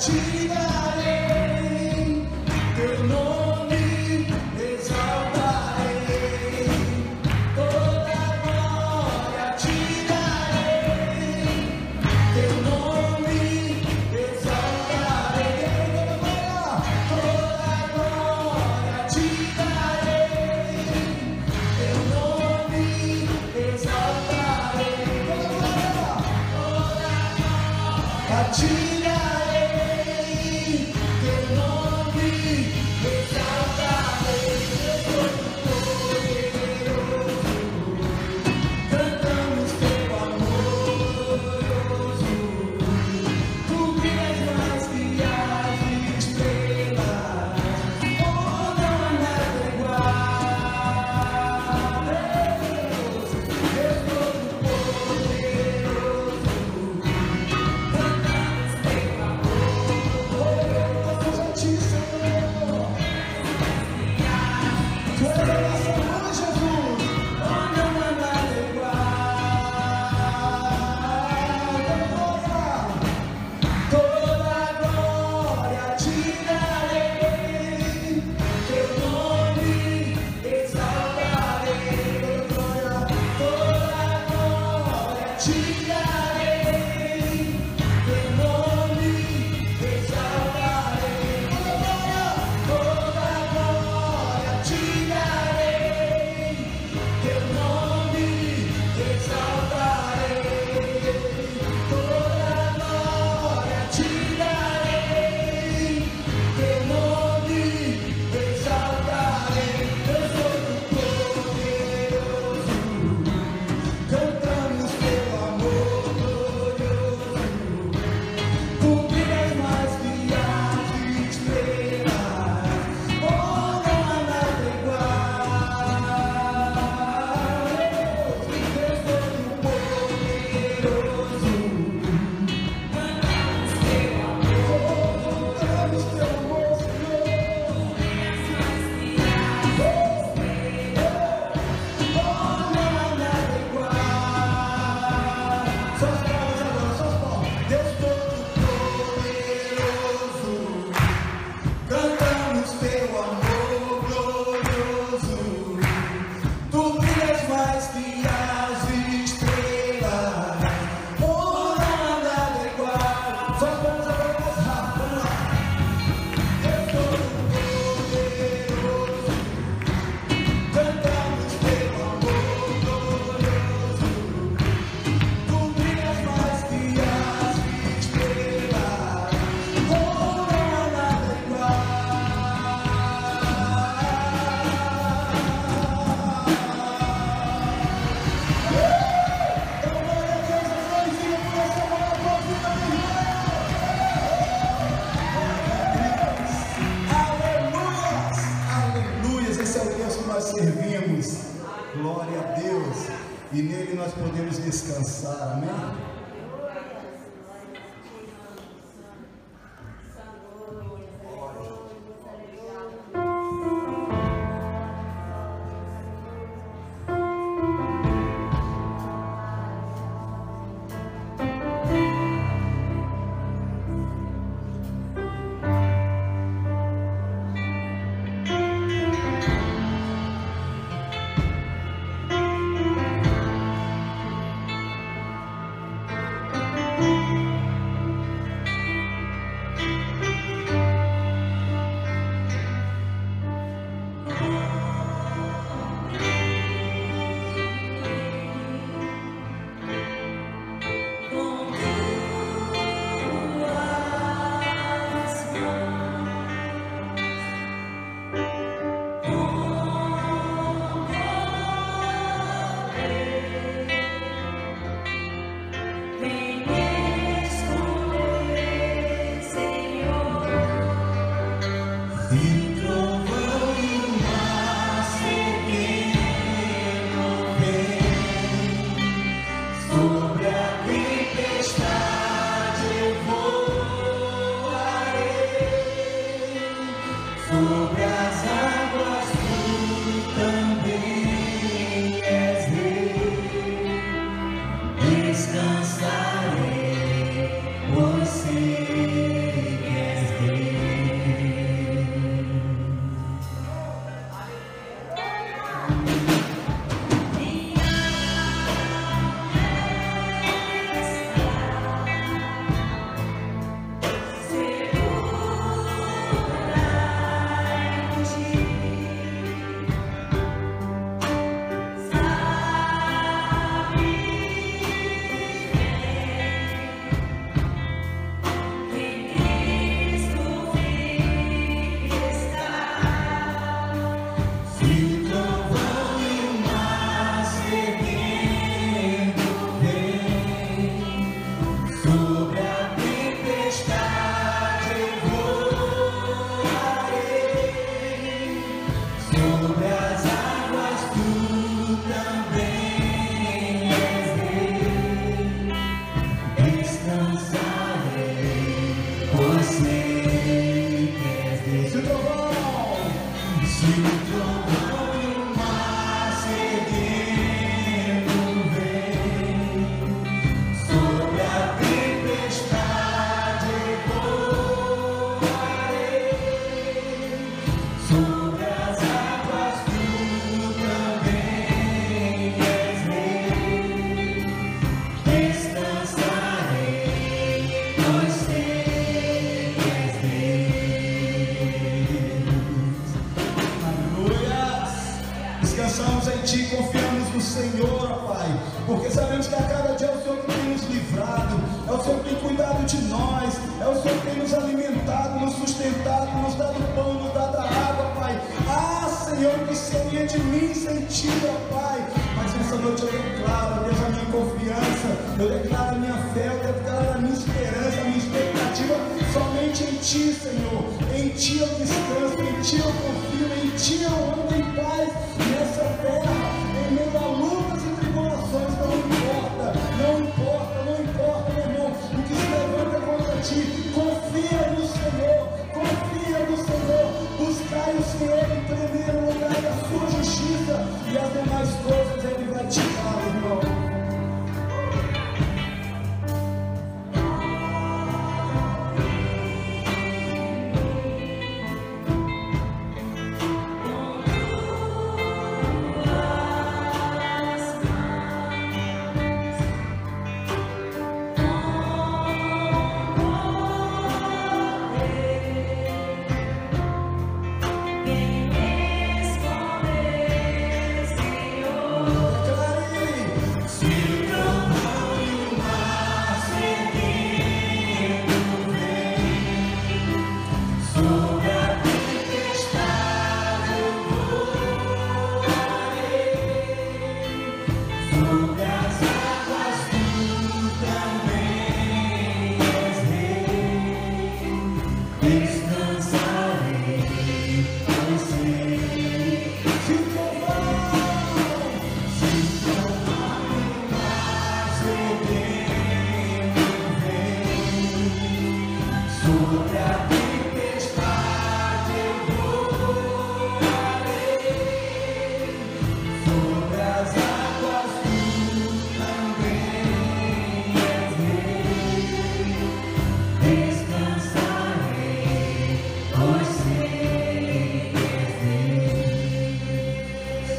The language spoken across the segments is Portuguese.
Jesus. Descansamos em Ti, confiamos no Senhor, ó Pai, porque sabemos que a cada dia é o Senhor que tem nos livrado, é o Senhor que tem cuidado de nós, é o Senhor que tem nos alimentado, nos sustentado, nos dado pão, nos dado água, Pai. Ah, Senhor, que seria de mim sem Ti, ó Pai. Mas nessa noite eu declaro, Deus, a minha confiança, eu declaro a minha fé, eu declaro a minha esperança, a minha expectativa somente em Ti, Senhor. Em Ti eu descanso, em Ti eu confio, em Ti eu ando em paz nessa terra, em meio a lutas e tribulações, não importa, não importa, não importa, meu irmão, o que se levanta contra ti, confia no Senhor, confia no Senhor, buscai o Senhor em primeiro lugar e a sua justiça, e as demais coisas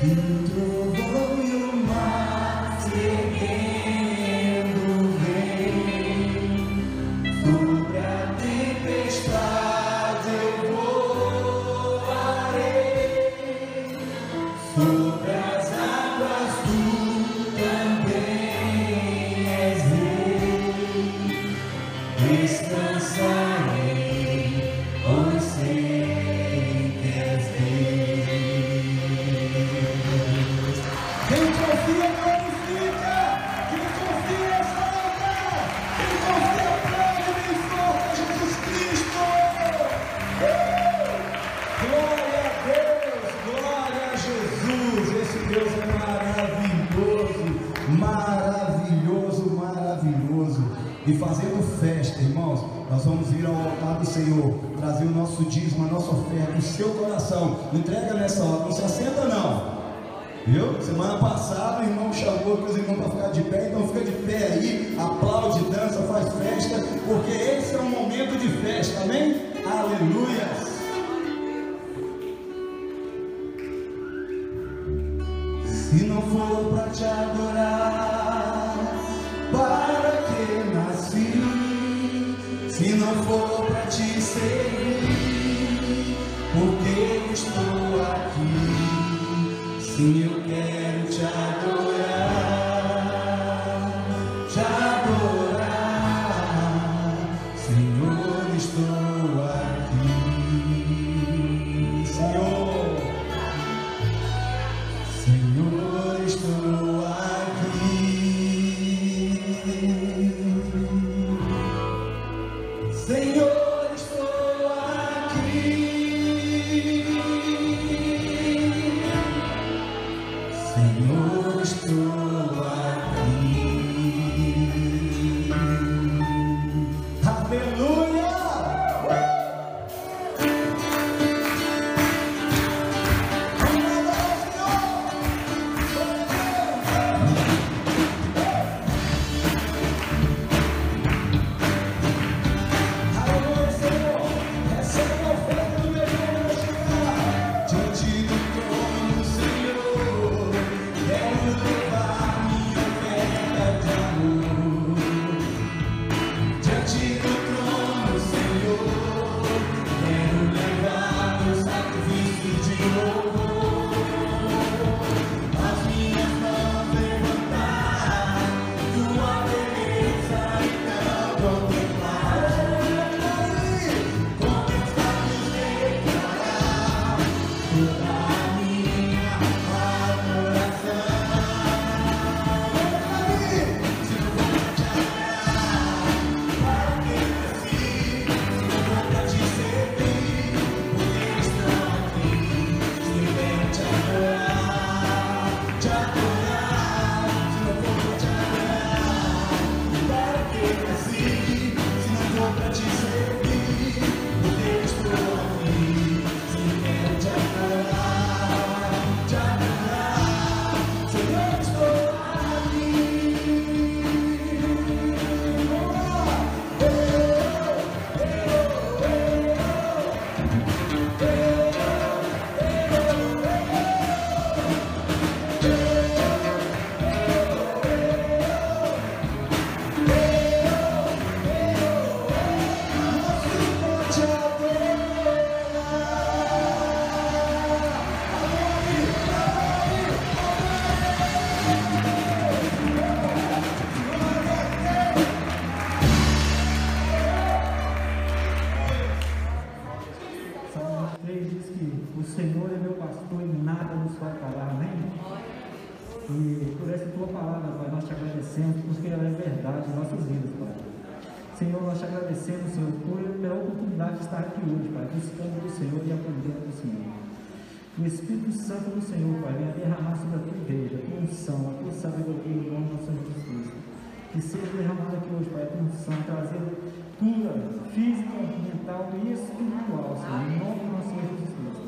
Hmm. De estar aqui hoje, Pai, buscando do Senhor e aprendendo do Senhor. O Espírito Santo do Senhor, Pai, venha derramar sobre a tua igreja, a tua unção, a tua sabedoria em nome do Senhor Jesus Cristo. Que seja derramado aqui hoje, Pai, a unção, trazendo cura física, mental e espiritual, Senhor, em nome do Senhor Jesus Cristo.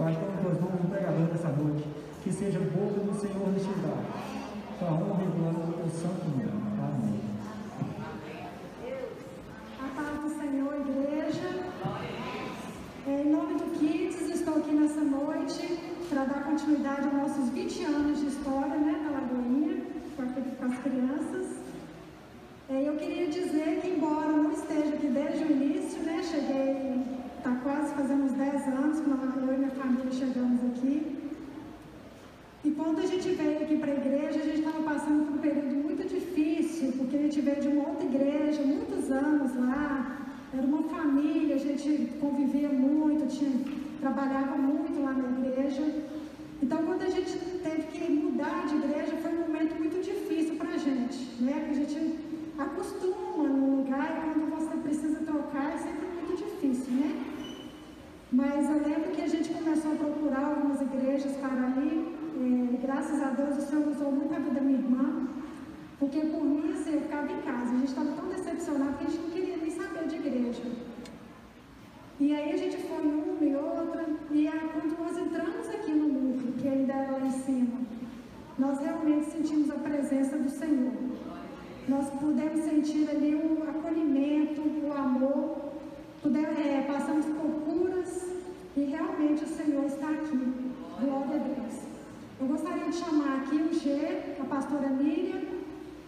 Pai, então, nós vamos no pregador dessa noite, que seja boca do Senhor neste lugar, para a honra e glória do teu santo nome. Amém. A paz igreja. É, em nome do Kids, estou aqui nessa noite para dar continuidade aos nossos 20 anos de história né, da Lagoinha, com, as crianças. É, eu queria dizer que, embora não esteja aqui desde o início, né, cheguei, está quase fazendo uns 10 anos que eu e minha família chegamos aqui. E quando a gente veio aqui para a igreja, a gente estava passando por um período muito difícil, porque a gente veio de uma outra igreja, muitos anos lá, era uma família, a gente convivia muito, tinha, trabalhava muito lá na igreja. Então, quando a gente teve que mudar de igreja, foi um momento muito difícil para a gente, né? Porque a gente acostuma num lugar e quando você precisa trocar é sempre muito difícil, né? Mas eu lembro que a gente começou a procurar algumas igrejas para ir. E, graças a Deus o Senhor usou muito a vida da minha irmã. Porque por mim, assim, eu ficava em casa. A gente estava tão decepcionado que a gente não queria de igreja. E aí a gente foi uma e outra. E quando nós entramos aqui no núcleo, que ainda era lá em cima, nós realmente sentimos a presença do Senhor. Nós pudemos sentir ali o acolhimento, o amor, pudemos, é, passamos por curas e realmente o Senhor está aqui. Glória a Deus. Eu gostaria de chamar aqui o G, a pastora Miriam,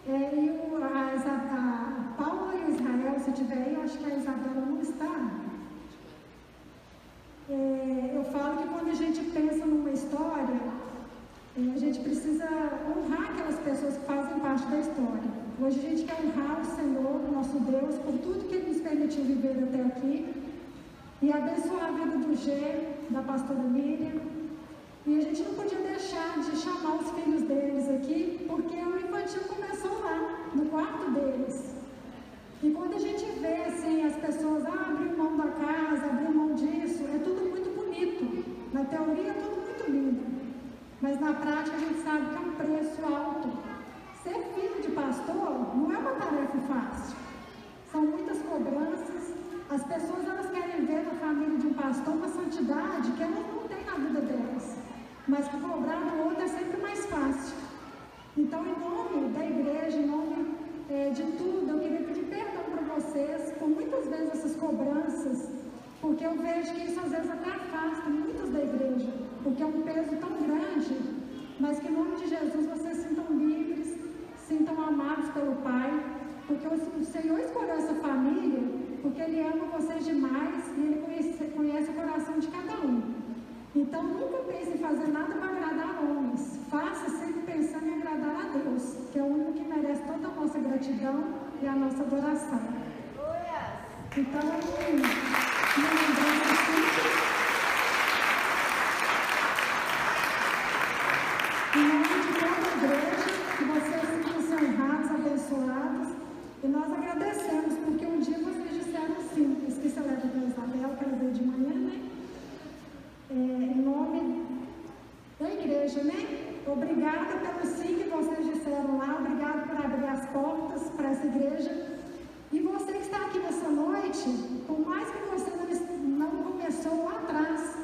é, e o, a, a Paula e Israel, se tiver aí, eu acho que a Isabela não está. É, eu falo que quando a gente pensa numa história, é, a gente precisa honrar aquelas pessoas que fazem parte da história. Hoje a gente quer honrar o Senhor, o nosso Deus, por tudo que Ele nos permitiu viver até aqui e abençoar a vida do G, da pastora Miriam. E a gente não podia deixar de chamar os filhos deles aqui, porque o infantil começou lá, no quarto deles. E quando a gente vê assim, as pessoas ah, mão da casa, abrir mão disso, é tudo muito bonito. Na teoria é tudo muito lindo. Mas na prática a gente sabe que é um preço alto. Ser filho de pastor não é uma tarefa fácil. São muitas cobranças. As pessoas elas querem ver na família de um pastor uma santidade que elas não têm na vida delas. Mas que cobrar do outro é sempre mais fácil. Então, em nome da igreja, em nome eh, de tudo, eu queria pedir vocês por muitas vezes essas cobranças, porque eu vejo que isso às vezes até afasta muitos da igreja, porque é um peso tão grande, mas que em nome de Jesus vocês sintam livres, sintam amados pelo Pai, porque o Senhor escolheu essa família, porque Ele ama vocês demais e Ele conhece, conhece o coração de cada um. Então nunca pense em fazer nada para agradar homens. Faça sempre pensando em agradar a Deus, que é o único que merece toda a nossa gratidão e a nossa adoração. Então, uma lembrança. Em nome de toda a igreja, que vocês sintam-se honrados, abençoados. E nós agradecemos, porque um dia vocês disseram sim. Esqueci a letra da Isabel, ela veio de manhã, né? É, em nome da igreja, né? Obrigada pelo sim que vocês disseram lá, obrigada por abrir as portas para essa igreja. E você que está aqui nessa noite, por mais que você não, começou lá atrás,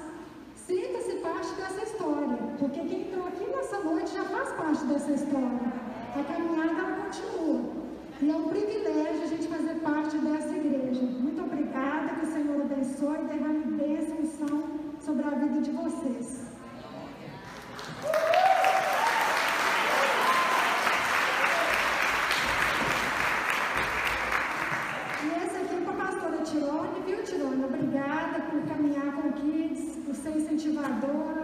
sinta-se parte dessa história, porque quem entrou aqui nessa noite já faz parte dessa história. A caminhada ela continua. E é um privilégio a gente fazer parte dessa igreja. Muito obrigada, que o Senhor abençoe e derrame bênção e sobre a vida de vocês. E esse aqui é para a pastora Tirone, viu, Tirone? Obrigada por caminhar com o Kids, por ser incentivadora,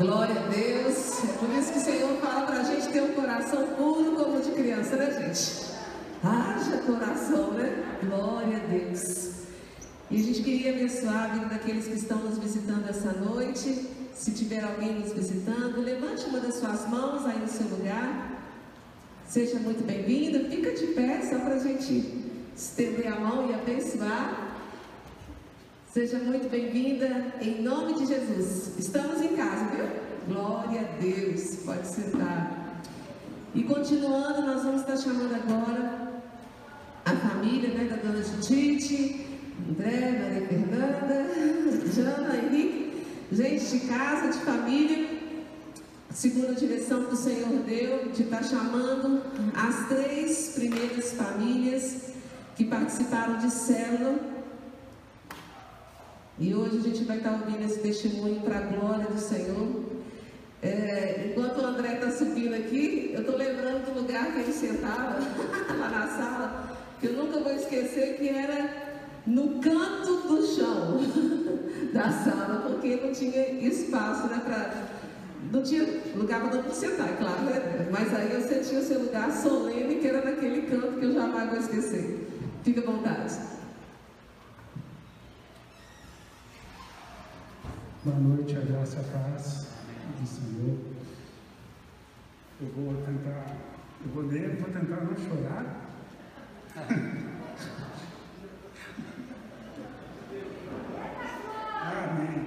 Glória a Deus. É por isso que o Senhor fala para a gente ter um coração puro como de criança, né, gente? Haja coração, né? Glória a Deus. E a gente queria abençoar a vida daqueles que estão nos visitando essa noite. Se tiver alguém nos visitando, levante uma das suas mãos aí no seu lugar. Seja muito bem-vindo. Fica de pé só para a gente estender a mão e abençoar. Seja muito bem-vinda em nome de Jesus. Estamos em casa, viu? Glória a Deus. Pode sentar. E continuando, nós vamos estar chamando agora a família né, da dona Judite, André, Maria Fernanda, Jana, Henrique, gente de casa, de família, segundo a direção que o Senhor deu, de estar chamando as três primeiras famílias que participaram de célula e hoje a gente vai estar ouvindo esse testemunho para a glória do Senhor. É, enquanto o André está subindo aqui, eu estou lembrando do lugar que ele sentava, lá na sala, que eu nunca vou esquecer que era no canto do chão da sala, porque não tinha espaço, né, para não tinha lugar para não sentar, é claro, né? Mas aí você tinha o seu lugar solene, que era naquele canto que eu jamais vou esquecer. Fica à vontade. Boa noite, a graça e a paz do Senhor. Eu vou tentar, eu vou ler, vou tentar não chorar. Amém.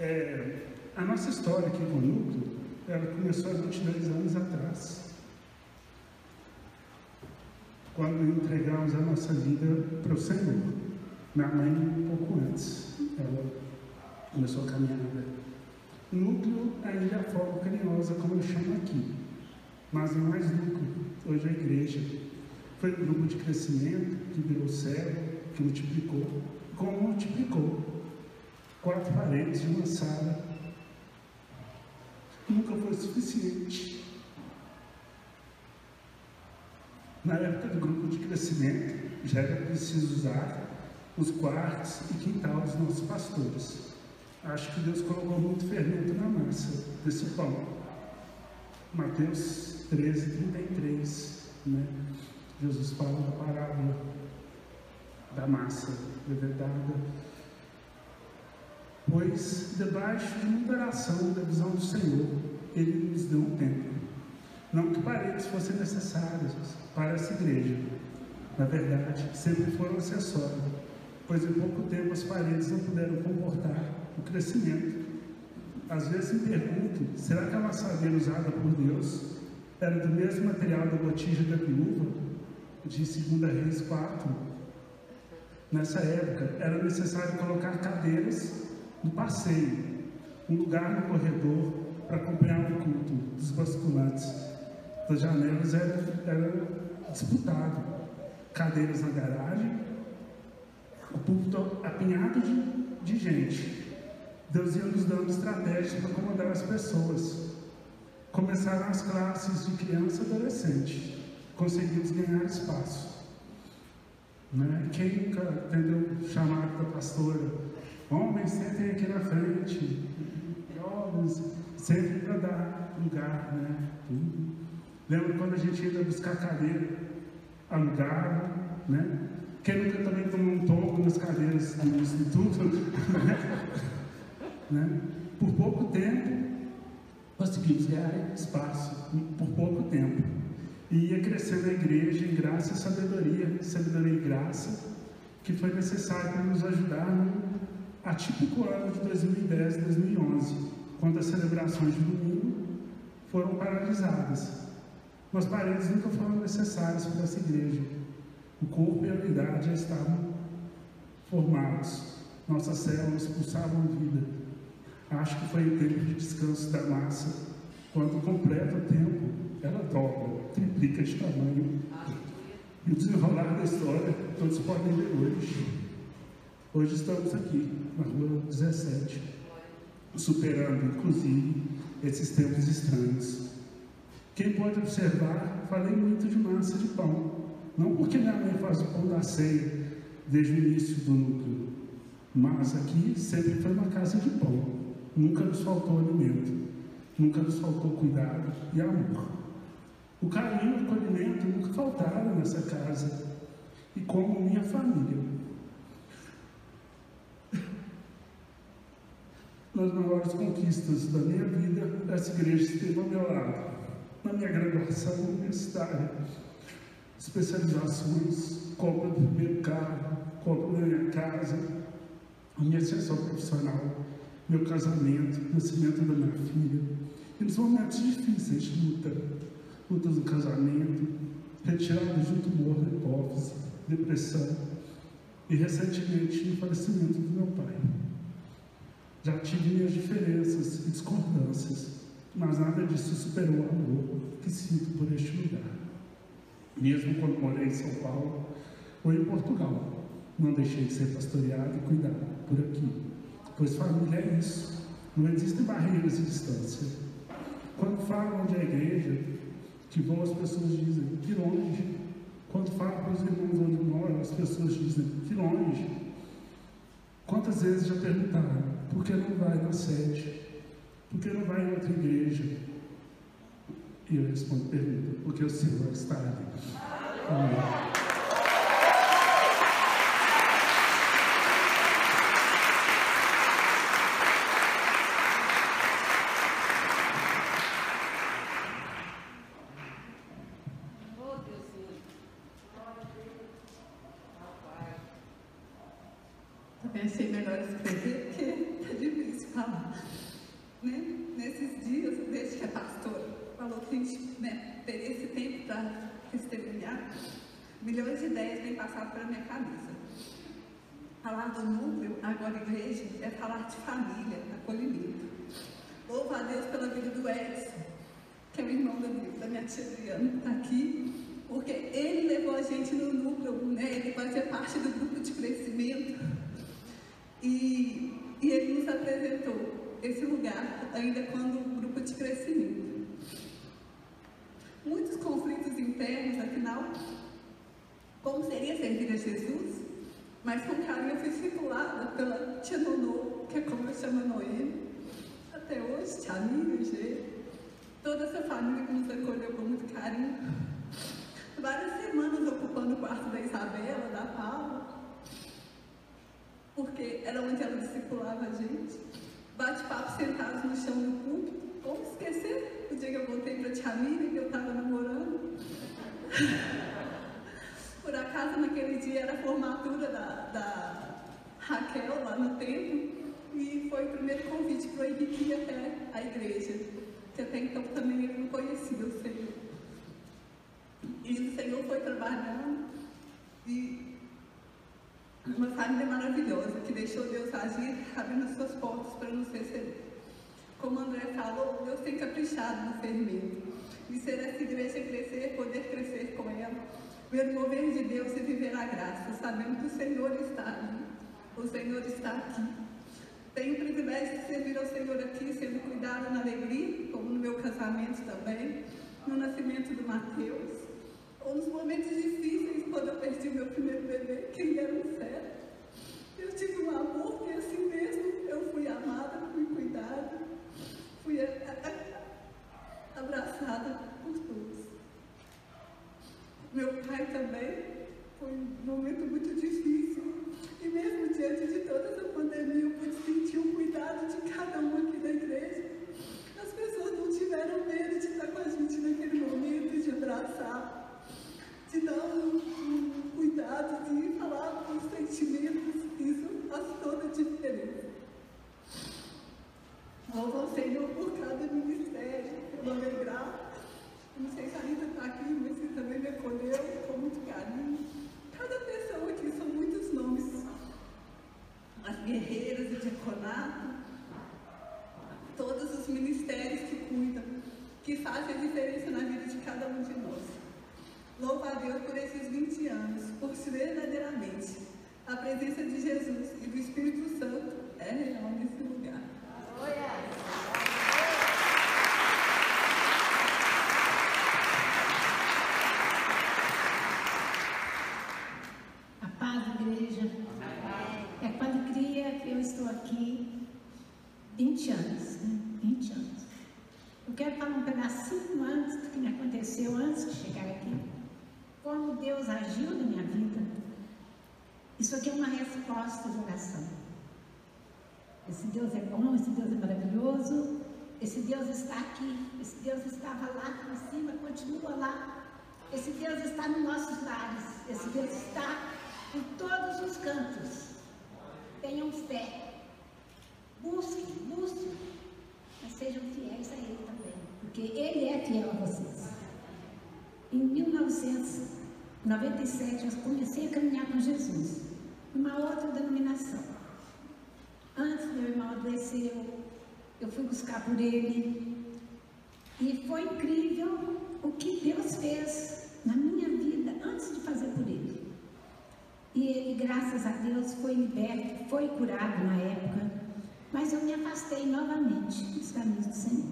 É, a nossa história aqui com o núcleo, ela começou há 22 anos atrás. Quando entregamos a nossa vida para o Senhor. Minha mãe, um pouco antes, ela começou a caminhada. O núcleo ainda é a forma carinhosa, como eu chamo aqui. Mas não é mais núcleo, hoje é igreja. Foi um grupo de crescimento que virou céu, que multiplicou. Como multiplicou? Quatro paredes de uma sala. Nunca foi suficiente. Na época do grupo de crescimento, já era preciso usar os quartos e quintal dos nossos pastores. Acho que Deus colocou muito fermento na massa desse pão. Mateus 13, 33, né? Jesus fala da parábola da massa levedada. Pois, debaixo de muita oração da visão do Senhor, Ele nos deu um tempo. Não que paredes fossem necessárias para essa igreja. Na verdade, sempre foram acessórios, pois em pouco tempo as paredes não puderam comportar o crescimento. Às vezes me pergunto, será que a maçadeira usada por Deus era do mesmo material da botija da viúva, de 2 Reis 4? Nessa época, era necessário colocar cadeiras no passeio, um lugar no corredor para acompanhar o culto dos basculantes. Das janelas era, era disputado. Cadeiras na garagem, o púlpito apinhado de, de gente. Deus ia nos dando estratégias para acomodar as pessoas. Começaram as classes de criança e adolescente. Conseguimos ganhar espaço. Né? Quem nunca entendeu o chamado da pastora? Homens, sentem aqui na frente. Jovens, sempre para dar lugar, né? Tudo. Lembra quando a gente ia buscar cadeira? Alugava, né? Quem nunca também tomou um tombo nas cadeiras do instituto? né? Por pouco tempo, conseguimos ganhar espaço, por pouco tempo. E ia crescendo a igreja em graça e sabedoria, sabedoria e graça, que foi necessário para nos ajudar no atípico ano de 2010 2011, quando as celebrações de domingo foram paralisadas. Mas paredes nunca foram necessárias para essa igreja. O corpo e a unidade já estavam formados. Nossas células pulsavam vida. Acho que foi o tempo de descanso da massa. Quando completa o tempo, ela dobra, triplica de tamanho. E o desenrolar da história todos podem ver hoje. Hoje estamos aqui, na rua 17, superando, inclusive, esses tempos estranhos. Quem pode observar, falei muito de massa de pão. Não porque minha mãe faz o pão da ceia desde o início do núcleo, mas aqui sempre foi uma casa de pão. Nunca nos faltou alimento, nunca nos faltou cuidado e amor. O carinho e o acolhimento nunca faltaram nessa casa, e como minha família. Nas maiores conquistas da minha vida, essa igreja esteve ao meu lado. Na minha graduação universitária, especializações, compra do primeiro carro, compra da minha casa, a minha ascensão profissional, meu casamento, nascimento da minha filha, e nos momentos difíceis de luta, lutas do casamento, retirada de um tumor hipófise, depressão, e recentemente no falecimento do meu pai. Já tive minhas diferenças e discordâncias, mas nada disso superou o amor que sinto por este lugar. Mesmo quando morei em São Paulo ou em Portugal, não deixei de ser pastoreado e cuidado por aqui, pois família é isso. Não existem barreiras e distância. Quando falam onde é a igreja, que vão as pessoas dizem que longe. Quando falam para os irmãos onde moram, as pessoas dizem que longe. Quantas vezes já perguntaram, por que não vai na sede? Por que não vai em outra igreja? E eu respondo, pergunta, porque o Senhor está ali. Amém. Para nos receber. Como André falou, Deus tem caprichado no fermento. E ser essa igreja crescer, poder crescer com ela ver o mover de Deus e viver a graça, sabendo que o Senhor está ali, o Senhor está aqui. Tenho o privilégio de servir ao Senhor aqui, sendo cuidado na alegria, como no meu casamento também, no nascimento do Mateus, ou nos momentos difíceis, quando eu perdi meu primeiro bebê, que ele era um feto. Eu tive um amor eu fui amada, fui cuidada, fui abraçada por todos. Meu pai também foi um momento muito difícil. E mesmo diante de toda essa pandemia, eu pude sentir o cuidado de cada um aqui da igreja. As pessoas não tiveram medo de estar com a gente naquele momento, de abraçar, de dar um, um cuidado, de falar com os sentimentos. Isso faz toda a diferença. Ao Senhor por cada ministério, pelo alegrar não sei se a Rita está aqui, mas você também me acolheu com muito carinho. Cada pessoa aqui são muitos nomes. As guerreiras de diaconato, todos os ministérios que cuidam, que fazem a diferença na vida de cada um de nós. Louvo a Deus por esses 20 anos, por se verdadeiramente a presença de Jesus e do Espírito Santo é real nesse lugar. Oh, yeah. estou aqui 20 anos, né? 20 anos. Eu quero falar um pedacinho antes do que me aconteceu antes de chegar aqui. Como Deus agiu na minha vida. Isso aqui é uma resposta de oração. Esse Deus é bom, esse Deus é maravilhoso, esse Deus está aqui, esse Deus estava lá em cima, continua lá. Esse Deus está nos nossos lares, esse Deus está em todos os cantos. Tenham fé. Busquem, busquem, mas sejam fiéis a Ele também, porque Ele é fiel a vocês. Em 1997, eu comecei a caminhar com Jesus, numa outra denominação. Adoeceu, eu fui buscar por ele, e foi incrível o que Deus fez na minha vida antes de fazer por ele. E ele, graças a Deus, foi liberto, foi curado na época mas eu me afastei novamente dos caminhos do Senhor.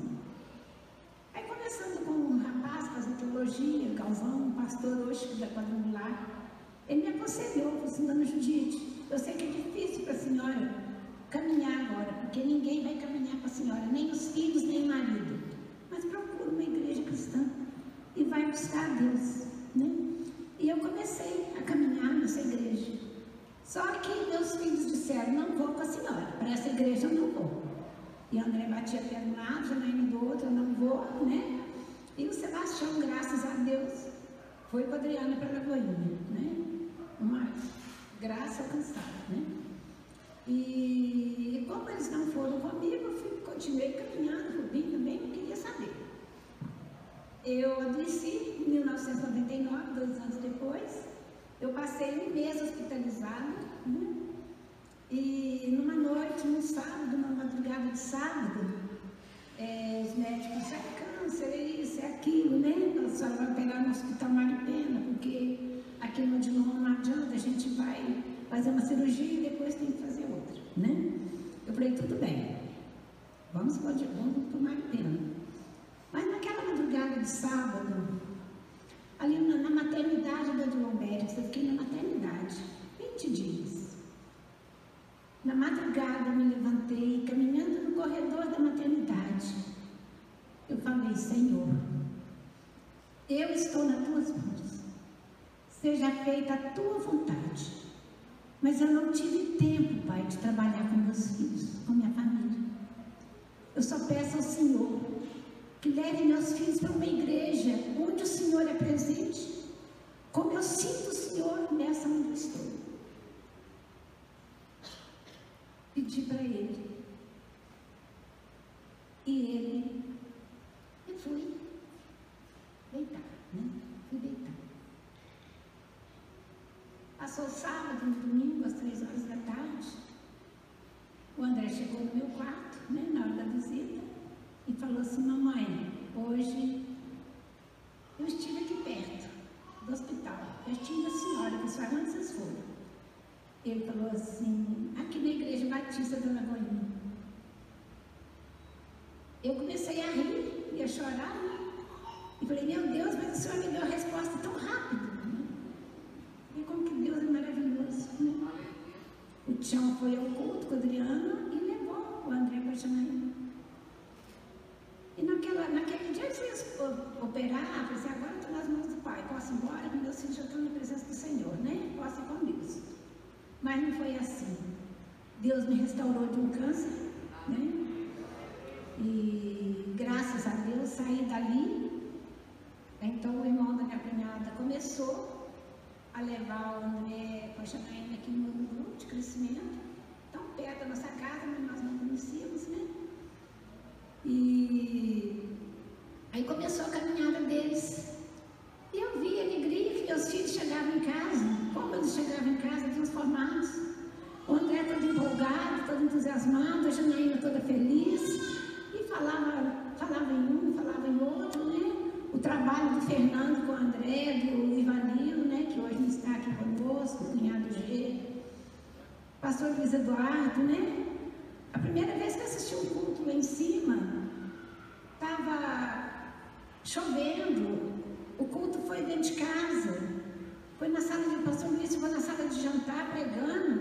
conversando com um rapaz, fazendo teologia, Galvão, um pastor hoje da quadrangular, ele me aconselhou, falou assim, dona Judite, eu sei que é difícil para a senhora caminhar agora, porque ninguém vai caminhar com a senhora, nem os filhos, nem o marido. Mas procura uma igreja cristã e vai buscar a Deus. Né? E eu comecei a caminhar nessa igreja. Só que meus filhos disseram, não vou com a senhora, para essa igreja eu não vou. E André batia pé de um lado, Janaína do outro, eu não vou, né? E o Sebastião, graças a Deus, foi com a Adriana para Lagoinha, né? Uma graça alcançada, né? E como eles não foram comigo, eu fui, continuei caminhando, Rubinho também não queria saber. Eu adoeci em 1999, dois anos depois. Eu passei um mês hospitalizada. Né? E numa noite, num sábado, numa madrugada de sábado, é, os médicos disseram é câncer, é isso, é aquilo, né? A senhora vai pegar no hospital Maripena, porque aqui no não adianta, a gente vai fazer uma cirurgia e depois tem que fazer né? Eu falei, tudo bem, vamos, vamos para o. Mas naquela madrugada de sábado, ali na, na maternidade da Bérez, eu fiquei na maternidade, 20 dias. Na madrugada me levantei, caminhando no corredor da maternidade. Eu falei, Senhor, eu estou nas tuas mãos. Seja feita a tua vontade. Mas eu não tive tempo, Pai, de trabalhar com meus filhos, com minha família. Eu só peço ao Senhor que leve meus filhos para uma igreja onde o Senhor é presente, como eu sinto o Senhor nessa estou. pedi para ele. E ele, eu fui deitar, né? Fui deitar. Passou sábado, no domingo, às três horas da tarde. O André no meu quarto, né, na hora da visita, e falou assim, mamãe, hoje eu estive aqui perto do hospital. Eu estive a senhora, que só onde vocês foram? Ele falou assim, aqui na igreja batista da Lagoinha. Eu comecei a rir e a chorar, né? E falei, meu Deus, mas o Senhor me deu a resposta tão rápido. Né? E como que Deus é maravilhoso, né? O Tião foi ao culto com a Adriana e naquela, naquele dia ia operar, assim, agora estou nas mãos do Pai, posso ir embora, meus filhos já estão na presença do Senhor, né? Posso ir com Deus. Mas não foi assim. Deus me restaurou de um câncer, né? E graças a Deus saí dali. Então o irmão da minha cunhada começou a levar o André com a Janaína aqui no grupo de crescimento, perto da nossa casa, mas nós não conhecíamos, né? E aí começou a caminhada deles. E eu vi a alegria que meus filhos chegavam em casa, como eles chegavam em casa transformados. O André todo empolgado, todo entusiasmado, a Janaína toda feliz. E falava, falava em um, falava em outro, né? O trabalho do Fernando com o André, do Ivanilo, né? Que hoje está aqui conosco, o cunhado G. Pastor Luiz Eduardo, né? A primeira vez que eu assisti um culto lá em cima, estava chovendo, o culto foi dentro de casa. Foi na sala de pastor Luiz, foi na sala de jantar pregando.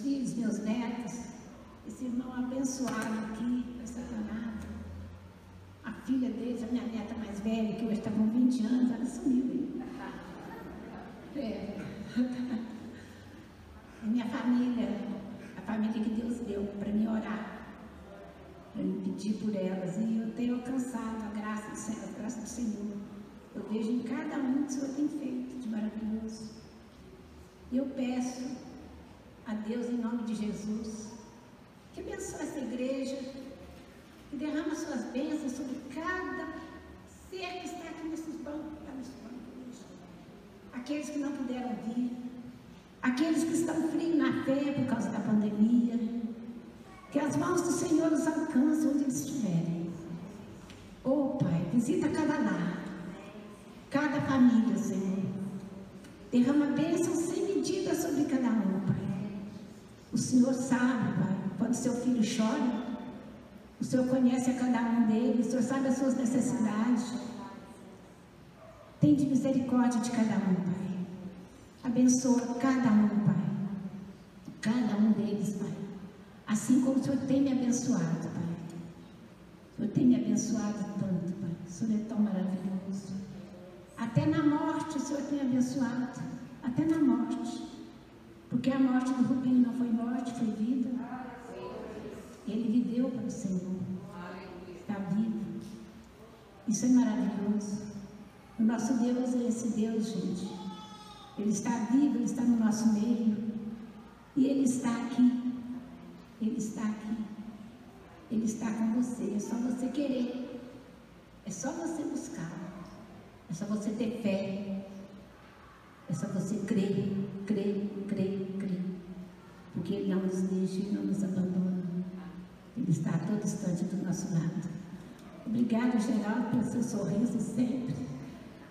Meus filhos, meus netos, esse irmão abençoado aqui, essa danada. A filha deles, a minha neta mais velha, que hoje está com 20 anos, ela sumiu aí. É. A minha família, a família que Deus deu para me orar para me pedir por elas. E eu tenho alcançado a graça do Senhor, a graça do Senhor. Eu vejo em cada um que o Senhor tem feito de maravilhoso. Eu peço a Deus, em nome de Jesus, que abençoe essa igreja e derrama suas bênçãos sobre cada ser que está aqui nesses bancos, hoje. Aqueles que não puderam vir, aqueles que estão frios na fé por causa da pandemia, que as mãos do Senhor os alcancem onde eles estiverem. Oh, Pai, visita cada lar, cada família, Senhor. Derrama bênção sem medida sobre cada um, Pai. O Senhor sabe, Pai, quando seu filho chora. O Senhor conhece a cada um deles, o Senhor sabe as suas necessidades. Tem de misericórdia de cada um, Pai. Abençoa cada um, Pai. Cada um deles, Pai. Assim como o Senhor tem me abençoado, Pai. O Senhor tem me abençoado tanto, Pai. O Senhor é tão maravilhoso. Até na morte o Senhor tem abençoado. Até na morte. Porque a morte do Rubinho não foi morte, foi vida. Ele viveu para o Senhor. Está vivo. Isso é maravilhoso. O nosso Deus é esse Deus, gente. Ele está vivo, Ele está no nosso meio. E Ele está aqui. Ele está aqui. Ele está com você. É só você querer. É só você buscar. É só você ter fé. É só você crer, crer, crer, crer. Porque Ele não nos deixa e não nos abandona. Ele está a todo instante do nosso lado. Obrigado, Geraldo, pelo seu sorriso sempre.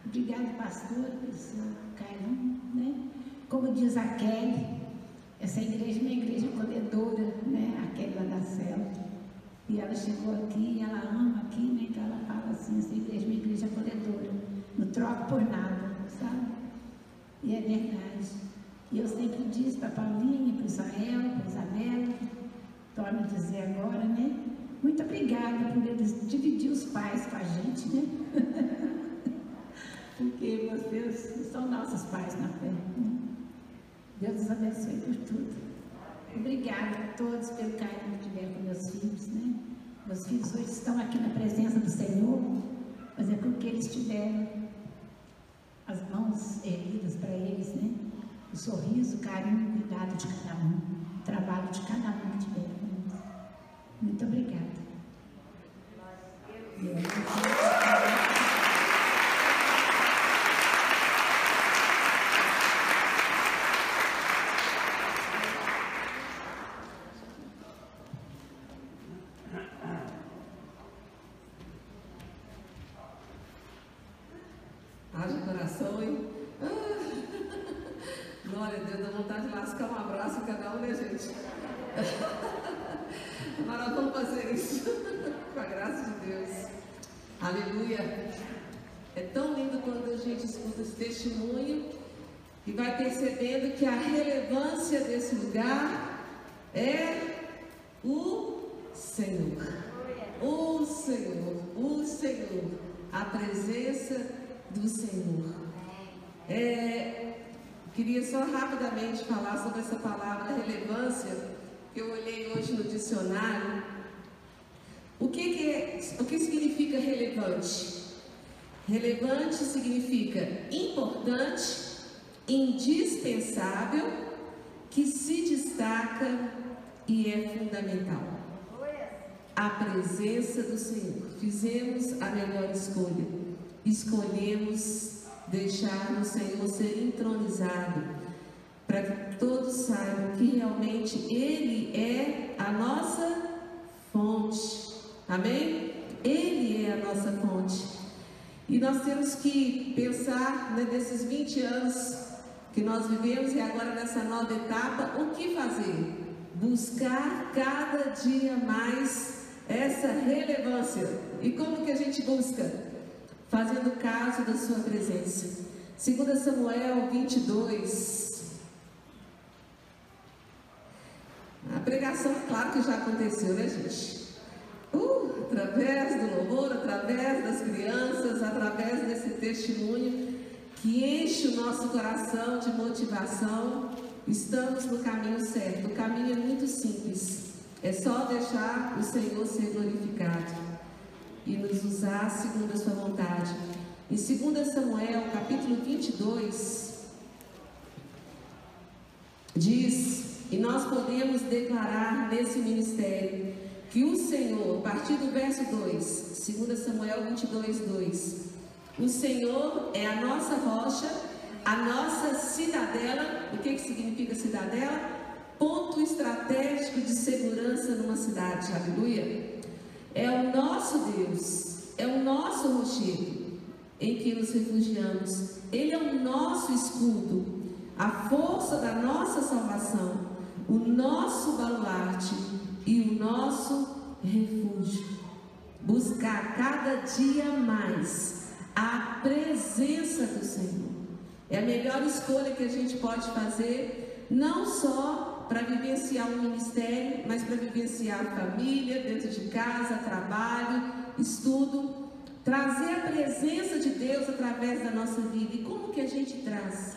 Obrigado, pastor, pelo seu carinho. Né? Como diz a Kelly, essa igreja é uma igreja acolhedora, né? A Kelly lá da cela. E ela chegou aqui, ela ama aqui, né? Então ela fala assim, essa igreja é uma igreja acolhedora. Não troco por nada, sabe? E é verdade. E eu sempre disse para Paulinha, para Israel, para Isabela, torno a dizer agora, né? Muito obrigada por eles dividir os pais com a gente, né? Porque vocês são nossos pais na fé. Né? Deus os abençoe por tudo. Obrigada a todos pelo carinho que tiveram com meus filhos, né? Meus filhos hoje estão aqui na presença do Senhor, mas é porque eles tiveram as mãos erguidas para eles, né? O sorriso, o carinho, o cuidado de cada um, o trabalho de cada um que eles. Muito obrigada. Haja coração, hein? Ah, Glória a Deus, dá vontade de lascar um abraço em cada um, né, gente? Mas nós vamos fazer isso com a graça de Deus. Aleluia. É tão lindo quando a gente escuta esse testemunho e vai percebendo que a relevância desse lugar é o Senhor. O Senhor, o Senhor, a presença do Senhor. É, Queria só rapidamente falar sobre essa palavra relevância, que eu olhei hoje no dicionário. O que, que, é, o que significa relevante? Relevante significa importante, indispensável, que se destaca e é fundamental. A presença do Senhor. Fizemos a melhor escolha. Escolhemos deixar o Senhor ser entronizado, para que todos saibam que realmente Ele é a nossa fonte. Amém? Ele é a nossa fonte. E nós temos que pensar né, nesses 20 anos que nós vivemos e agora nessa nova etapa, o que fazer? Buscar cada dia mais essa relevância. E como que a gente busca? fazendo caso da sua presença. 2 Samuel 22. A pregação, claro que já aconteceu, né, gente? Uh, através do louvor, através das crianças, através desse testemunho que enche o nosso coração de motivação, estamos no caminho certo. O caminho é muito simples. É só deixar o Senhor ser glorificado e nos usar segundo a sua vontade. Em 2 Samuel, capítulo 22, diz, e nós podemos declarar nesse ministério, que o Senhor, a partir do verso 2, 2 Samuel 22, 2, o Senhor é a nossa rocha, a nossa cidadela, o que, que significa cidadela? Ponto estratégico de segurança numa cidade, aleluia. É o nosso Deus, é o nosso rochedo em que nos refugiamos. Ele é o nosso escudo, a força da nossa salvação, o nosso baluarte e o nosso refúgio. Buscar cada dia mais a presença do Senhor. É a melhor escolha que a gente pode fazer, não só para vivenciar um ministério, mas para vivenciar família, dentro de casa, trabalho, estudo, trazer a presença de Deus através da nossa vida. E como que a gente traz?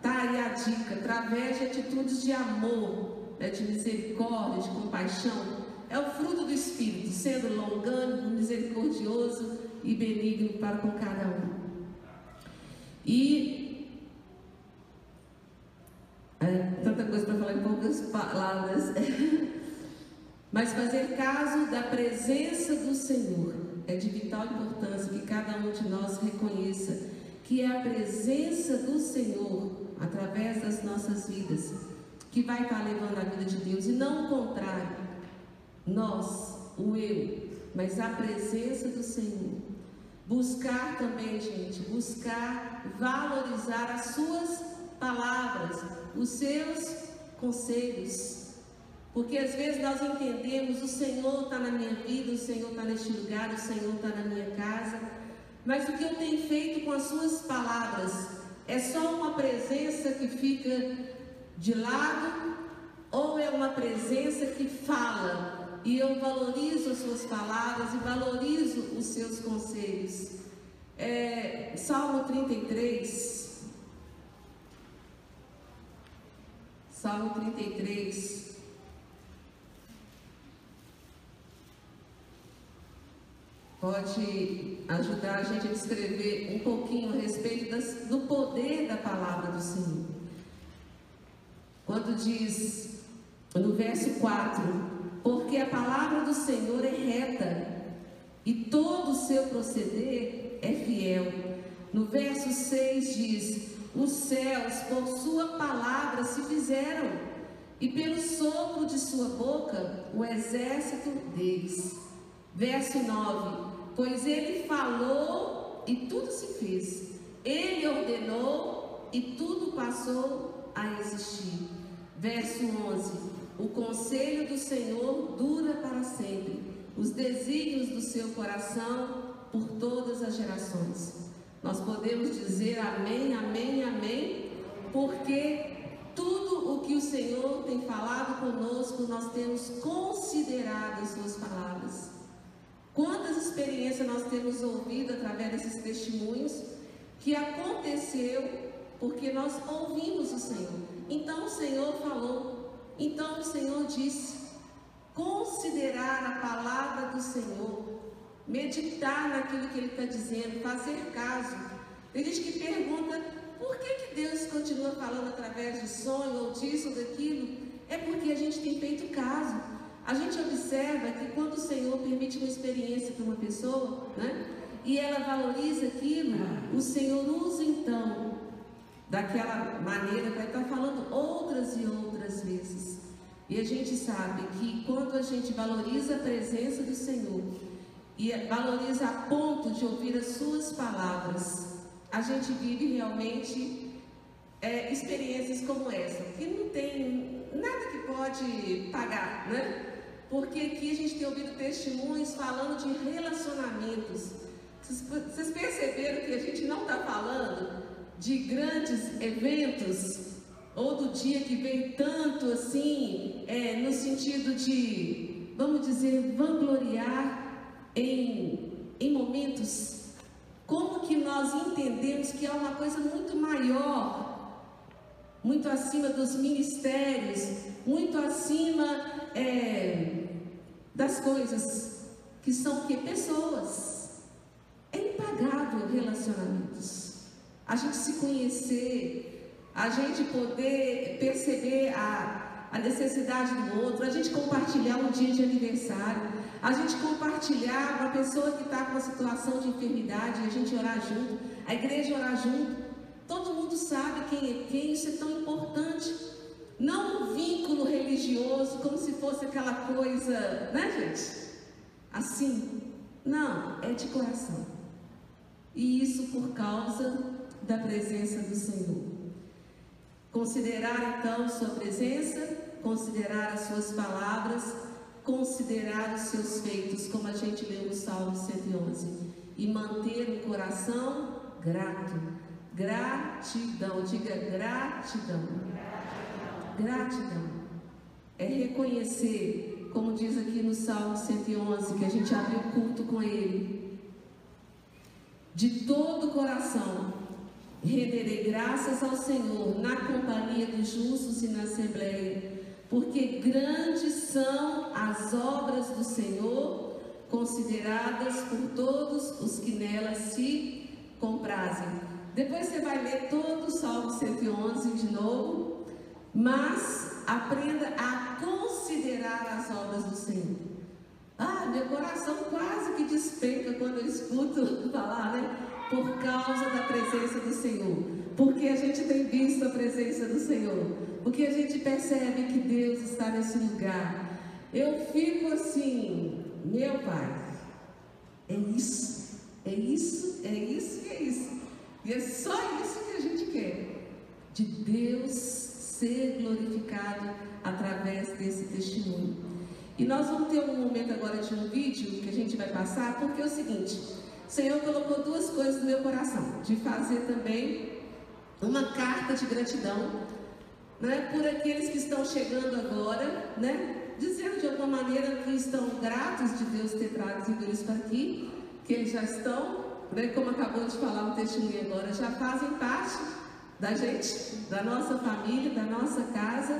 Tá aí a dica, através de atitudes de amor, né, de misericórdia, de compaixão. É o fruto do Espírito, sendo longânimo, misericordioso e benigno para com cada um. E é, tanta coisa para falar em poucas palavras. Mas fazer caso da presença do Senhor é de vital importância que cada um de nós reconheça que é a presença do Senhor através das nossas vidas que vai estar levando a vida de Deus e não o contrário. Nós, o eu, mas a presença do Senhor. Buscar também, gente, buscar valorizar as suas palavras, os seus conselhos. Porque às vezes nós entendemos, o Senhor está na minha vida, o Senhor está neste lugar, o Senhor está na minha casa. Mas o que eu tenho feito com as suas palavras é só uma presença que fica de lado ou é uma presença que fala e eu valorizo as suas palavras e valorizo os seus conselhos. É, Salmo 33, Salmo 33. Pode ajudar a gente a descrever um pouquinho a respeito das, do poder da palavra do Senhor. Quando diz no verso 4: Porque a palavra do Senhor é reta e todo o seu proceder é fiel. No verso 6 diz: os céus, por sua palavra, se fizeram, e pelo sopro de sua boca, o exército deles. Verso 9: Pois ele falou e tudo se fez, ele ordenou e tudo passou a existir. Verso 11: O conselho do Senhor dura para sempre, os desígnios do seu coração por todas as gerações. Nós podemos dizer amém, amém, amém, porque tudo o que o Senhor tem falado conosco, nós temos considerado as suas palavras. Quantas experiências nós temos ouvido através desses testemunhos que aconteceu porque nós ouvimos o Senhor. Então o Senhor falou, então o Senhor disse: considerar a palavra do Senhor, meditar naquilo que Ele está dizendo, fazer caso. Tem gente que pergunta por que, que Deus continua falando através de sonho ou disso ou daquilo. É porque a gente tem feito caso. A gente observa que quando o Senhor permite uma experiência para uma pessoa, né, e ela valoriza aquilo, o Senhor usa então daquela maneira vai estar falando outras e outras vezes. E a gente sabe que quando a gente valoriza a presença do Senhor e valoriza a ponto de ouvir as suas palavras, a gente vive realmente é, experiências como essa, que não tem nada que pode pagar, né? Porque aqui a gente tem ouvido testemunhos falando de relacionamentos. Vocês perceberam que a gente não está falando de grandes eventos ou do dia que veio tanto assim, é, no sentido de, vamos dizer, vangloriar em, em momentos. Como que nós entendemos que é uma coisa muito maior, muito acima dos ministérios, muito acima é, das coisas que são que pessoas. É impagável relacionamentos. A gente se conhecer, a gente poder perceber a, a necessidade do outro, a gente compartilhar um dia de aniversário, a gente compartilhar uma pessoa que está com uma situação de enfermidade, a gente orar junto, a igreja orar junto. Todo mundo sabe quem é quem, isso é tão importante. Não um vínculo religioso, como se fosse aquela coisa, né, gente? Assim. Não, é de coração. E isso por causa da presença do Senhor. Considerar então Sua presença, considerar as Suas palavras, considerar os seus feitos, como a gente leu no Salmo 111, e manter o coração grato. Gratidão, diga gratidão. Gratidão. É reconhecer, como diz aqui no Salmo 111, que a gente abre o culto com ele, de todo o coração, Renderei graças ao Senhor na companhia dos justos e na assembleia, porque grandes são as obras do Senhor, consideradas por todos os que nelas se comprazem. Depois você vai ler todo o Salmo 111 de novo, mas aprenda a considerar as obras do Senhor. Ah, meu coração quase que despenca quando eu escuto falar, né? Por causa da presença do Senhor. Porque a gente tem visto a presença do Senhor. Porque a gente percebe que Deus está nesse lugar. Eu fico assim, meu Pai, é isso, é isso, é isso e é isso. E é só isso que a gente quer. De Deus ser glorificado através desse testemunho. E nós vamos ter um momento agora de um vídeo que a gente vai passar, porque é o seguinte, o Senhor colocou duas coisas no meu coração: de fazer também uma carta de gratidão né, por aqueles que estão chegando agora, né, dizendo de alguma maneira que estão gratos de Deus ter trazido eles para aqui, que eles já estão, né, como acabou de falar o testemunho agora, já fazem parte da gente, da nossa família, da nossa casa.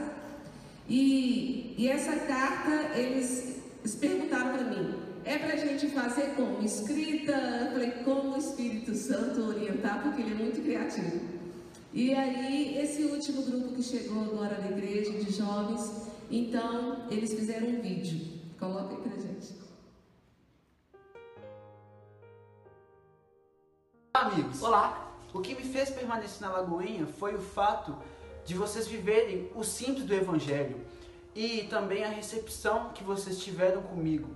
E, e essa carta, eles, eles perguntaram para mim, é para a gente fazer como? Escrita? Eu falei, como o Espírito Santo orientar, porque ele é muito criativo. E aí, esse último grupo que chegou agora na igreja, de jovens, então, eles fizeram um vídeo. Coloca aí pra gente. Amigos, olá! O que me fez permanecer na Lagoinha foi o fato de vocês viverem o simples do Evangelho e também a recepção que vocês tiveram comigo.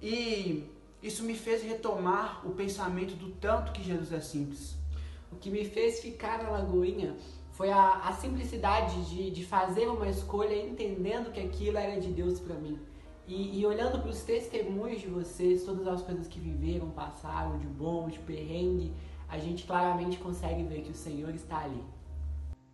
E isso me fez retomar o pensamento do tanto que Jesus é simples. O que me fez ficar na Lagoinha foi a, a simplicidade de, de fazer uma escolha entendendo que aquilo era de Deus para mim. E, e olhando para os testemunhos de vocês, todas as coisas que viveram, passaram, de bom, de perrengue, a gente claramente consegue ver que o Senhor está ali.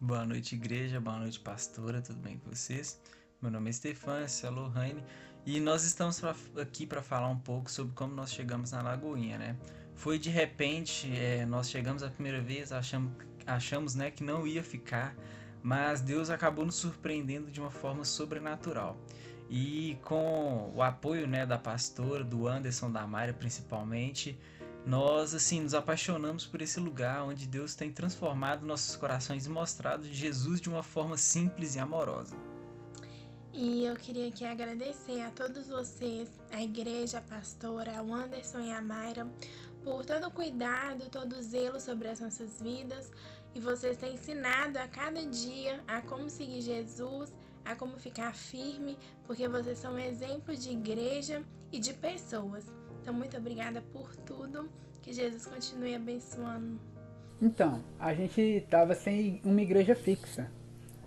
Boa noite, igreja. Boa noite, pastora. Tudo bem com vocês? Meu nome é Stefan, esse é Lohane e nós estamos pra, aqui para falar um pouco sobre como nós chegamos na Lagoinha, né? Foi de repente, é, nós chegamos a primeira vez, achamos achamos né, que não ia ficar, mas Deus acabou nos surpreendendo de uma forma sobrenatural. E com o apoio né, da pastora, do Anderson, da Mayra principalmente, nós assim nos apaixonamos por esse lugar onde Deus tem transformado nossos corações e mostrado Jesus de uma forma simples e amorosa. E eu queria aqui agradecer a todos vocês, a igreja, a pastora, o Anderson e a Mayra, por todo o cuidado, todo o zelo sobre as nossas vidas. E vocês têm ensinado a cada dia a como seguir Jesus, a como ficar firme, porque vocês são exemplos de igreja e de pessoas. Então, muito obrigada por tudo. Que Jesus continue abençoando. Então, a gente estava sem uma igreja fixa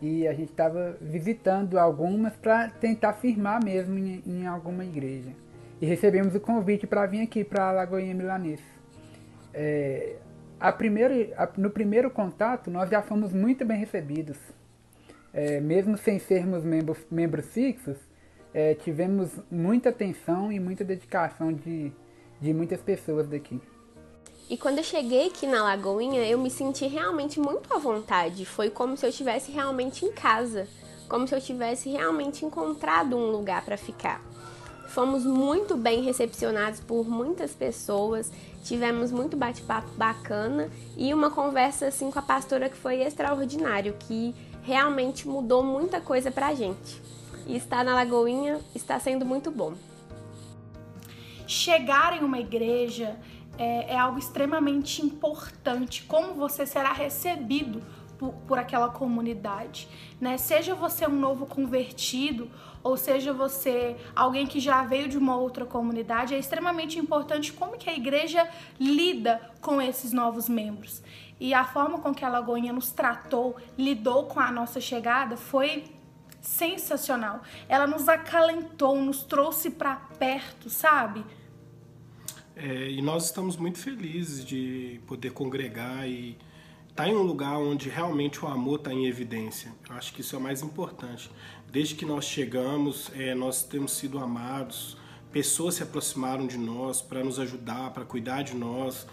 e a gente estava visitando algumas para tentar firmar mesmo em, em, alguma igreja. E recebemos o convite para vir aqui para a Lagoinha Milanês. É, a primeiro, a, no primeiro contato, nós já fomos muito bem recebidos. É, mesmo sem sermos membros, membros fixos, é, tivemos muita atenção e muita dedicação de, de muitas pessoas daqui. E quando eu cheguei aqui na Lagoinha, eu me senti realmente muito à vontade. Foi como se eu estivesse realmente em casa, como se eu tivesse realmente encontrado um lugar para ficar. Fomos muito bem recepcionados por muitas pessoas, tivemos muito bate-papo bacana e uma conversa assim com a pastora que foi extraordinário, que realmente mudou muita coisa pra gente. E estar na Lagoinha está sendo muito bom. Chegar em uma igreja é, é algo extremamente importante. Como você será recebido por, por, aquela comunidade, né? Seja você um novo convertido ou seja você alguém que já veio de uma outra comunidade, é extremamente importante como que a igreja lida com esses novos membros. E a forma com que a Lagoinha nos tratou, lidou com a nossa chegada foi sensacional. Ela nos acalentou, nos trouxe para perto, sabe? É, e nós estamos muito felizes de poder congregar e estar tá em um lugar onde realmente o amor está em evidência. Eu acho que isso é o mais importante. Desde que nós chegamos, é, nós temos sido amados, pessoas se aproximaram de nós para nos ajudar, para cuidar de nós,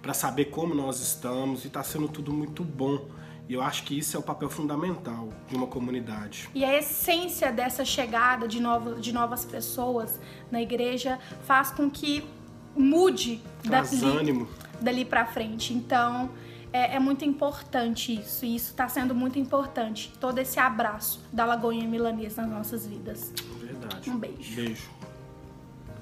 para saber como nós estamos e está sendo tudo muito bom. E eu acho que isso é o papel fundamental de uma comunidade. E a essência dessa chegada de, novo, de novas pessoas na igreja faz com que mude dali, dali para frente. Então, é, é, muito importante isso. E isso está sendo muito importante. Todo esse abraço da Lagoinha Milanesa nas nossas vidas. Verdade. Um beijo. Beijo.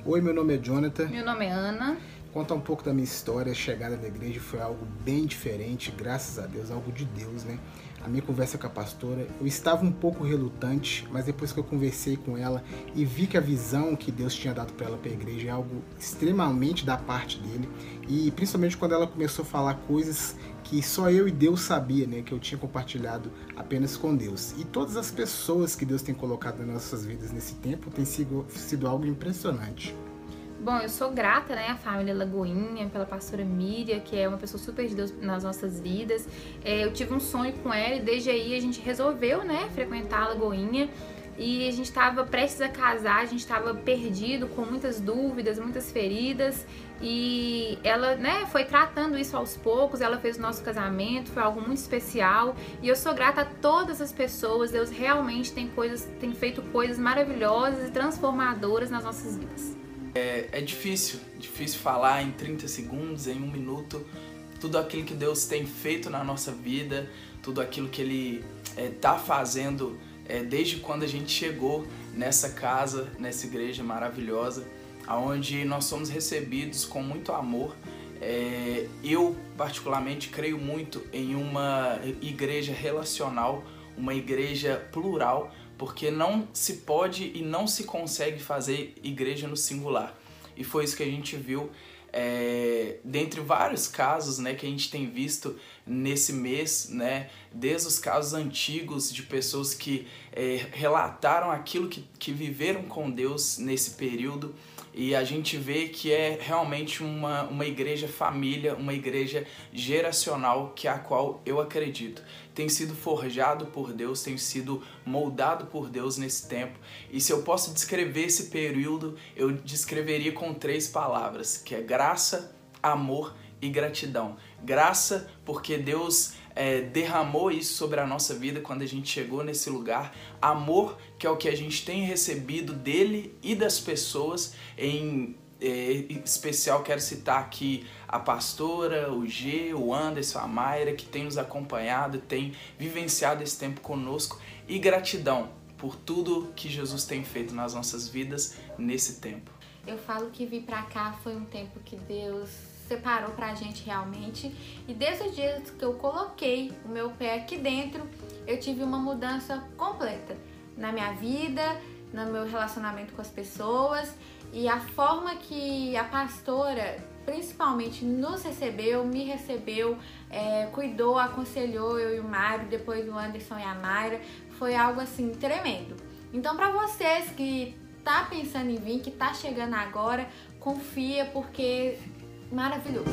Oi, meu nome é Jonathan. Meu nome é Ana. Conta um pouco da minha história. A chegada da igreja foi algo bem diferente, graças a Deus, algo de Deus, né? A minha conversa com a pastora, eu estava um pouco relutante, mas depois que eu conversei com ela e vi que a visão que Deus tinha dado para ela para a igreja é algo extremamente da parte dele, e principalmente quando ela começou a falar coisas que só eu e Deus sabia, né, que eu tinha compartilhado apenas com Deus. E todas as pessoas que Deus tem colocado nas nossas vidas nesse tempo tem sido, sido algo impressionante. Bom, eu sou grata, né, à família Lagoinha, pela pastora Miriam, que é uma pessoa super de Deus nas nossas vidas. É, eu tive um sonho com ela e desde aí a gente resolveu, né, frequentar a Lagoinha. E a gente estava prestes a casar, a gente estava perdido, com muitas dúvidas, muitas feridas. E ela, né, foi tratando isso aos poucos. Ela fez o nosso casamento, foi algo muito especial. E eu sou grata a todas as pessoas. Deus realmente tem coisas, tem feito coisas maravilhosas e transformadoras nas nossas vidas. É, é difícil, difícil falar em 30 segundos, em um minuto, tudo aquilo que Deus tem feito na nossa vida, tudo aquilo que Ele está é, fazendo é, desde quando a gente chegou nessa casa, nessa igreja maravilhosa, aonde nós somos recebidos com muito amor. É, eu, particularmente, creio muito em uma igreja relacional, uma igreja plural, porque não se pode e não se consegue fazer igreja no singular. E foi isso que a gente viu é, dentre vários casos né, que a gente tem visto nesse mês, né, desde os casos antigos de pessoas que é, relataram aquilo que, que viveram com Deus nesse período e a gente vê que é realmente uma, uma igreja família, uma igreja geracional que é a qual eu acredito. Tem sido forjado por Deus, tem sido moldado por Deus nesse tempo. E se eu posso descrever esse período, eu descreveria com três palavras, que é graça, amor e gratidão. Graça porque Deus é, derramou isso sobre a nossa vida quando a gente chegou nesse lugar. Amor, que é o que a gente tem recebido dele e das pessoas. Em é, especial, quero citar aqui a pastora, o G, o Anderson, a Mayra, que tem nos acompanhado, tem vivenciado esse tempo conosco. E gratidão por tudo que Jesus tem feito nas nossas vidas nesse tempo. Eu falo que vir para cá foi um tempo que Deus separou pra gente realmente. E desde o dia que eu coloquei o meu pé aqui dentro, eu tive uma mudança completa na minha vida, no meu relacionamento com as pessoas e a forma que a pastora principalmente nos recebeu, me recebeu, é, cuidou, aconselhou eu e o Mário, depois o Anderson e a Mayra, foi algo assim tremendo. Então para vocês que tá pensando em vir, que tá chegando agora, confia porque maravilhoso.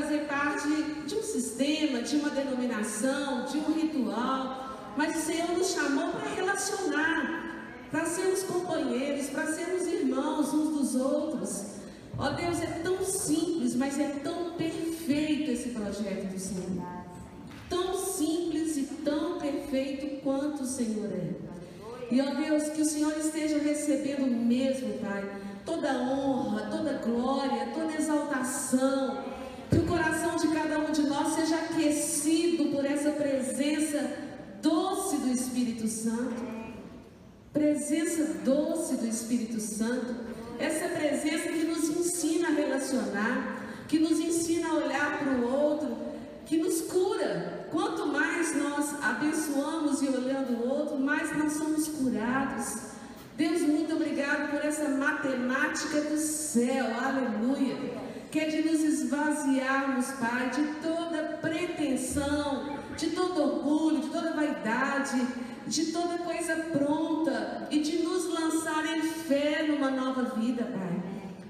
Fazer parte de um sistema, de uma denominação, de um ritual, mas o Senhor nos chamou para relacionar, para sermos companheiros, para sermos irmãos uns dos outros. Ó Deus, é tão simples, mas é tão perfeito esse projeto do Senhor. Tão simples e tão perfeito quanto o Senhor é. E ó Deus, que o Senhor esteja recebendo mesmo, Pai, toda honra, toda glória, toda exaltação. Que o coração de cada um de nós seja aquecido por essa presença doce do Espírito Santo. Presença doce do Espírito Santo essa presença que nos ensina a relacionar, que nos ensina a olhar para o outro, que nos cura. Quanto mais nós abençoamos e olhando o outro, mais nós somos curados. Deus, muito obrigado por essa matemática do céu, aleluia. Que é de nos esvaziarmos, Pai, de toda pretensão, de todo orgulho, de toda vaidade, de toda coisa pronta e de nos lançar em fé numa nova vida, Pai.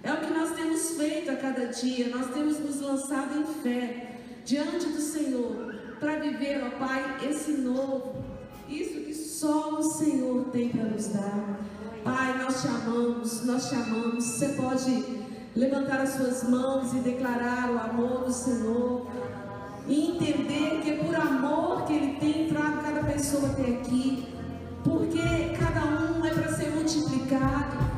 É o que nós temos feito a cada dia, nós temos nos lançado em fé diante do Senhor para viver, ó Pai, esse novo, isso que só o Senhor tem para nos dar. Pai, nós te amamos, te amamos. Você pode levantar as suas mãos e declarar o amor do Senhor e entender que é por amor que Ele tem trago cada pessoa até aqui, porque cada um é para ser multiplicado.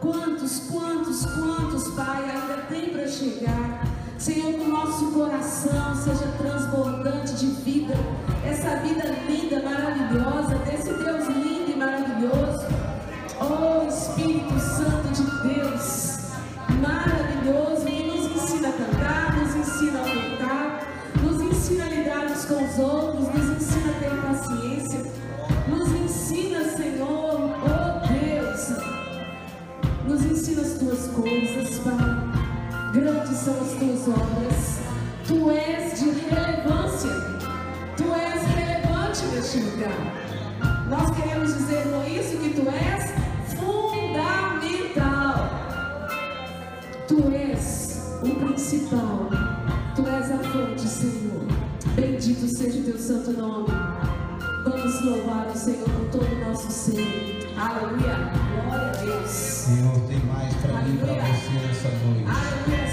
Quantos, quantos, quantos, Pai, ainda tem para chegar? Senhor, que o nosso coração seja transbordante de vida, essa vida linda, maravilhosa, desse Deus lindo e maravilhoso. Oh Espírito Santo de Deus, maravilhoso, que nos ensina a cantar, nos ensina a cantar ensina a lidar uns com os outros, nos ensina a ter paciência, nos ensina, Senhor, oh Deus, nos ensina as tuas coisas, Pai. Grandes são as tuas obras, tu és de relevância, tu és relevante neste lugar. Nós queremos dizer com isso que tu és principal, tu és a fonte, Senhor. Bendito seja o teu santo nome. Vamos louvar o Senhor com todo o nosso ser. Aleluia. Glória a Deus. Senhor tem mais para mim e para você nessa noite. Aleluia.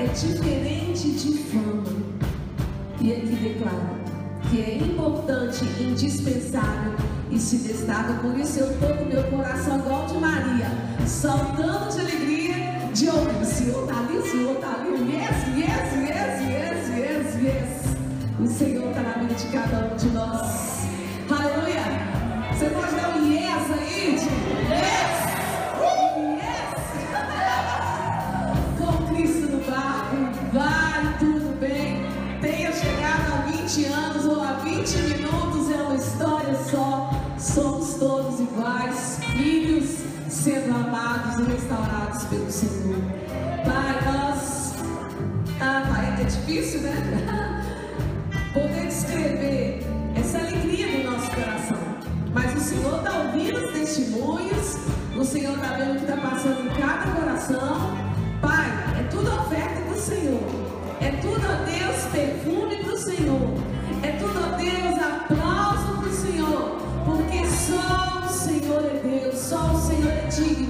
É diferente de fama. E aqui declara que é importante, indispensável e se destaca. Por isso eu estou com meu coração igual de Maria, saltando de alegria de ouvir. O Senhor está ali, o Senhor está ali. Yes, yes, yes, yes, yes, yes. O Senhor está na vida de cada um de nós. Aleluia. Você pode dar um yes aí? Yes. Restaurados pelo Senhor. Pai, nós. Ah, pai, é difícil, né? Poder descrever essa alegria do nosso coração. Mas o Senhor está ouvindo os testemunhos, o Senhor está vendo o que está passando em cada coração. Pai, é tudo oferta do Senhor. É tudo a Deus perfume para o Senhor. É tudo a Deus aplauso para o Senhor. Porque só o Senhor é Deus, só o Senhor é digno.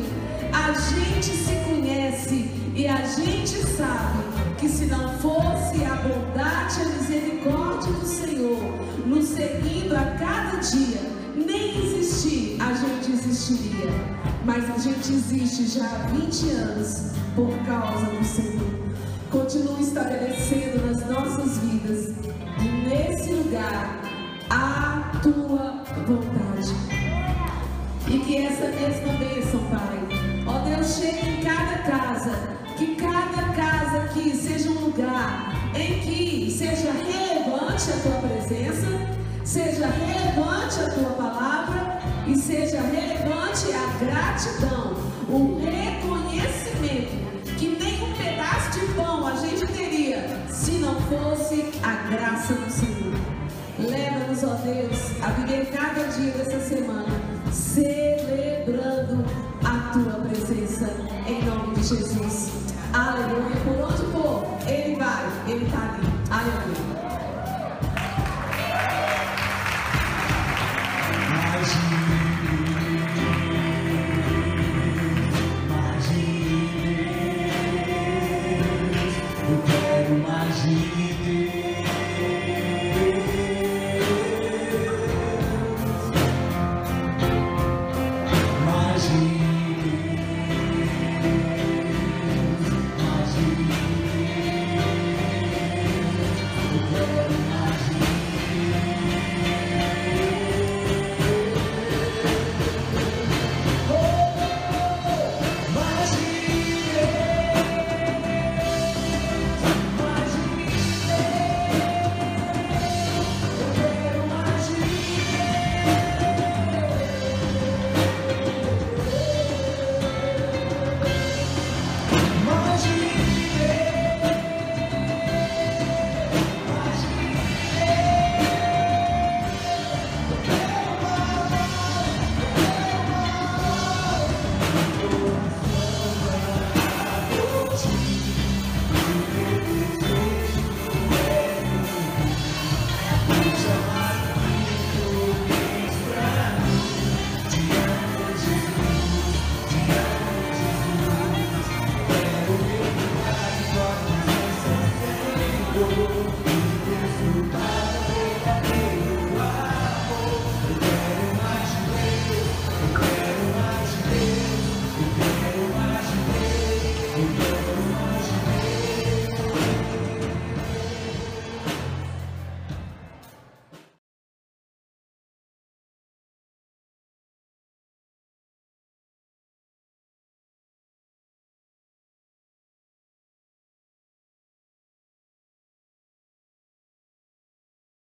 A gente se conhece e a gente sabe que se não fosse a bondade e a misericórdia do Senhor nos seguindo a cada dia, nem existir a gente existiria. Mas a gente existe já há 20 anos por causa do Senhor. Continua estabelecendo nas nossas vidas, nesse lugar, a tua vontade. E que essa mesma bênção, Pai, casa, que cada casa aqui seja um lugar em que seja relevante a tua presença, seja relevante a tua palavra e seja relevante a gratidão, o reconhecimento que nem um pedaço de pão a gente teria se não fosse a graça do Senhor. Leva-nos, ó Deus, a viver cada dia dessa semana